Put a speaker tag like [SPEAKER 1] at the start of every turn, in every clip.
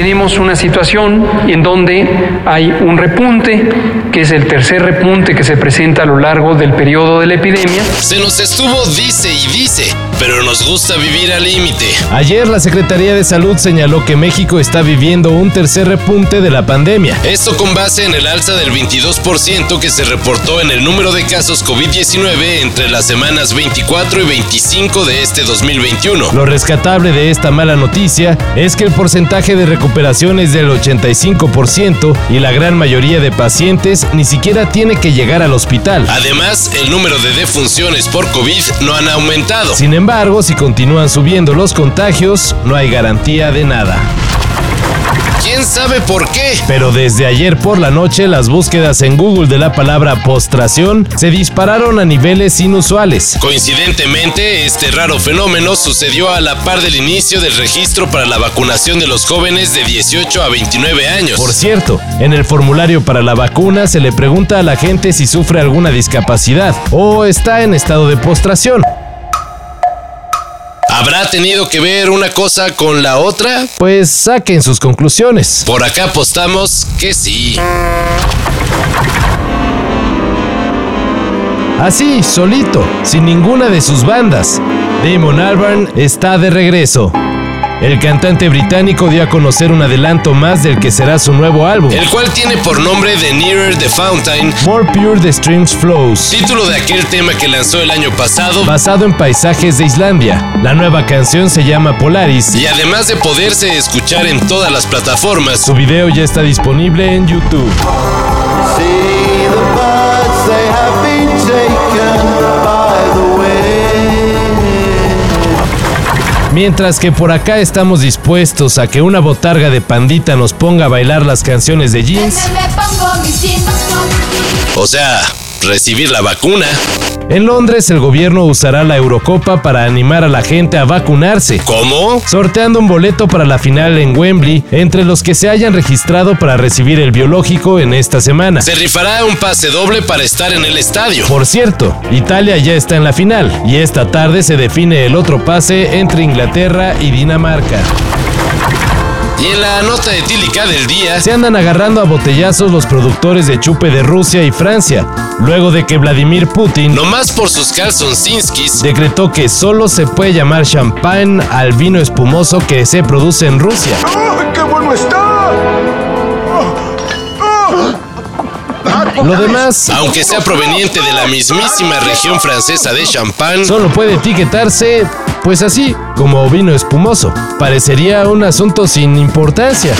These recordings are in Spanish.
[SPEAKER 1] Tenemos una situación en donde hay un repunte, que es el tercer repunte que se presenta a lo largo del periodo de la epidemia.
[SPEAKER 2] Se nos estuvo dice y dice, pero nos gusta vivir al límite.
[SPEAKER 3] Ayer la Secretaría de Salud señaló que México está viviendo un tercer repunte de la pandemia.
[SPEAKER 2] Esto con base en el alza del 22% que se reportó en el número de casos COVID-19 entre las semanas 24 y 25 de este 2021.
[SPEAKER 3] Lo rescatable de esta mala noticia es que el porcentaje de recuperación es del 85% y la gran mayoría de pacientes ni siquiera tiene que llegar al hospital.
[SPEAKER 2] Además, el número de defunciones por COVID no han aumentado.
[SPEAKER 3] Sin embargo, si continúan subiendo los contagios, no hay garantía de nada.
[SPEAKER 2] ¿Quién sabe por qué?
[SPEAKER 3] Pero desde ayer por la noche las búsquedas en Google de la palabra postración se dispararon a niveles inusuales.
[SPEAKER 2] Coincidentemente, este raro fenómeno sucedió a la par del inicio del registro para la vacunación de los jóvenes de 18 a 29 años.
[SPEAKER 3] Por cierto, en el formulario para la vacuna se le pregunta a la gente si sufre alguna discapacidad o está en estado de postración.
[SPEAKER 2] ¿Habrá tenido que ver una cosa con la otra?
[SPEAKER 3] Pues saquen sus conclusiones.
[SPEAKER 2] Por acá apostamos que sí.
[SPEAKER 3] Así, solito, sin ninguna de sus bandas. Damon Albarn está de regreso. El cantante británico dio a conocer un adelanto más del que será su nuevo álbum.
[SPEAKER 2] El cual tiene por nombre The Nearer the Fountain,
[SPEAKER 3] More Pure the Streams Flows.
[SPEAKER 2] Título de aquel tema que lanzó el año pasado.
[SPEAKER 3] Basado en paisajes de Islandia. La nueva canción se llama Polaris.
[SPEAKER 2] Y además de poderse escuchar en todas las plataformas,
[SPEAKER 3] su video ya está disponible en YouTube. Mientras que por acá estamos dispuestos a que una botarga de pandita nos ponga a bailar las canciones de jeans.
[SPEAKER 2] O sea, recibir la vacuna.
[SPEAKER 3] En Londres el gobierno usará la Eurocopa para animar a la gente a vacunarse.
[SPEAKER 2] ¿Cómo?
[SPEAKER 3] Sorteando un boleto para la final en Wembley entre los que se hayan registrado para recibir el biológico en esta semana.
[SPEAKER 2] Se rifará un pase doble para estar en el estadio.
[SPEAKER 3] Por cierto, Italia ya está en la final y esta tarde se define el otro pase entre Inglaterra y Dinamarca.
[SPEAKER 2] Y en la nota etílica del día,
[SPEAKER 3] se andan agarrando a botellazos los productores de chupe de Rusia y Francia, luego de que Vladimir Putin,
[SPEAKER 2] nomás por sus calzonsinskis,
[SPEAKER 3] decretó que solo se puede llamar champán al vino espumoso que se produce en Rusia.
[SPEAKER 4] ¡Ay, qué bueno está!
[SPEAKER 3] Lo demás,
[SPEAKER 2] aunque sea proveniente de la mismísima región francesa de Champagne,
[SPEAKER 3] solo puede etiquetarse, pues así, como vino espumoso. Parecería un asunto sin importancia.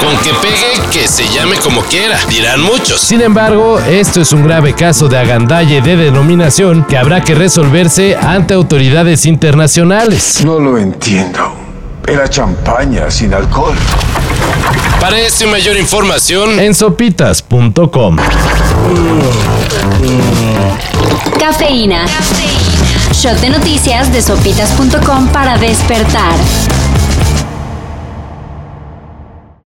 [SPEAKER 2] Con que pegue, que se llame como quiera, dirán muchos.
[SPEAKER 3] Sin embargo, esto es un grave caso de agandalle de denominación que habrá que resolverse ante autoridades internacionales.
[SPEAKER 4] No lo entiendo. Era champaña sin alcohol.
[SPEAKER 2] Para esta y mayor información
[SPEAKER 3] en sopitas.com.
[SPEAKER 5] Cafeína. Shot de noticias de sopitas.com para despertar.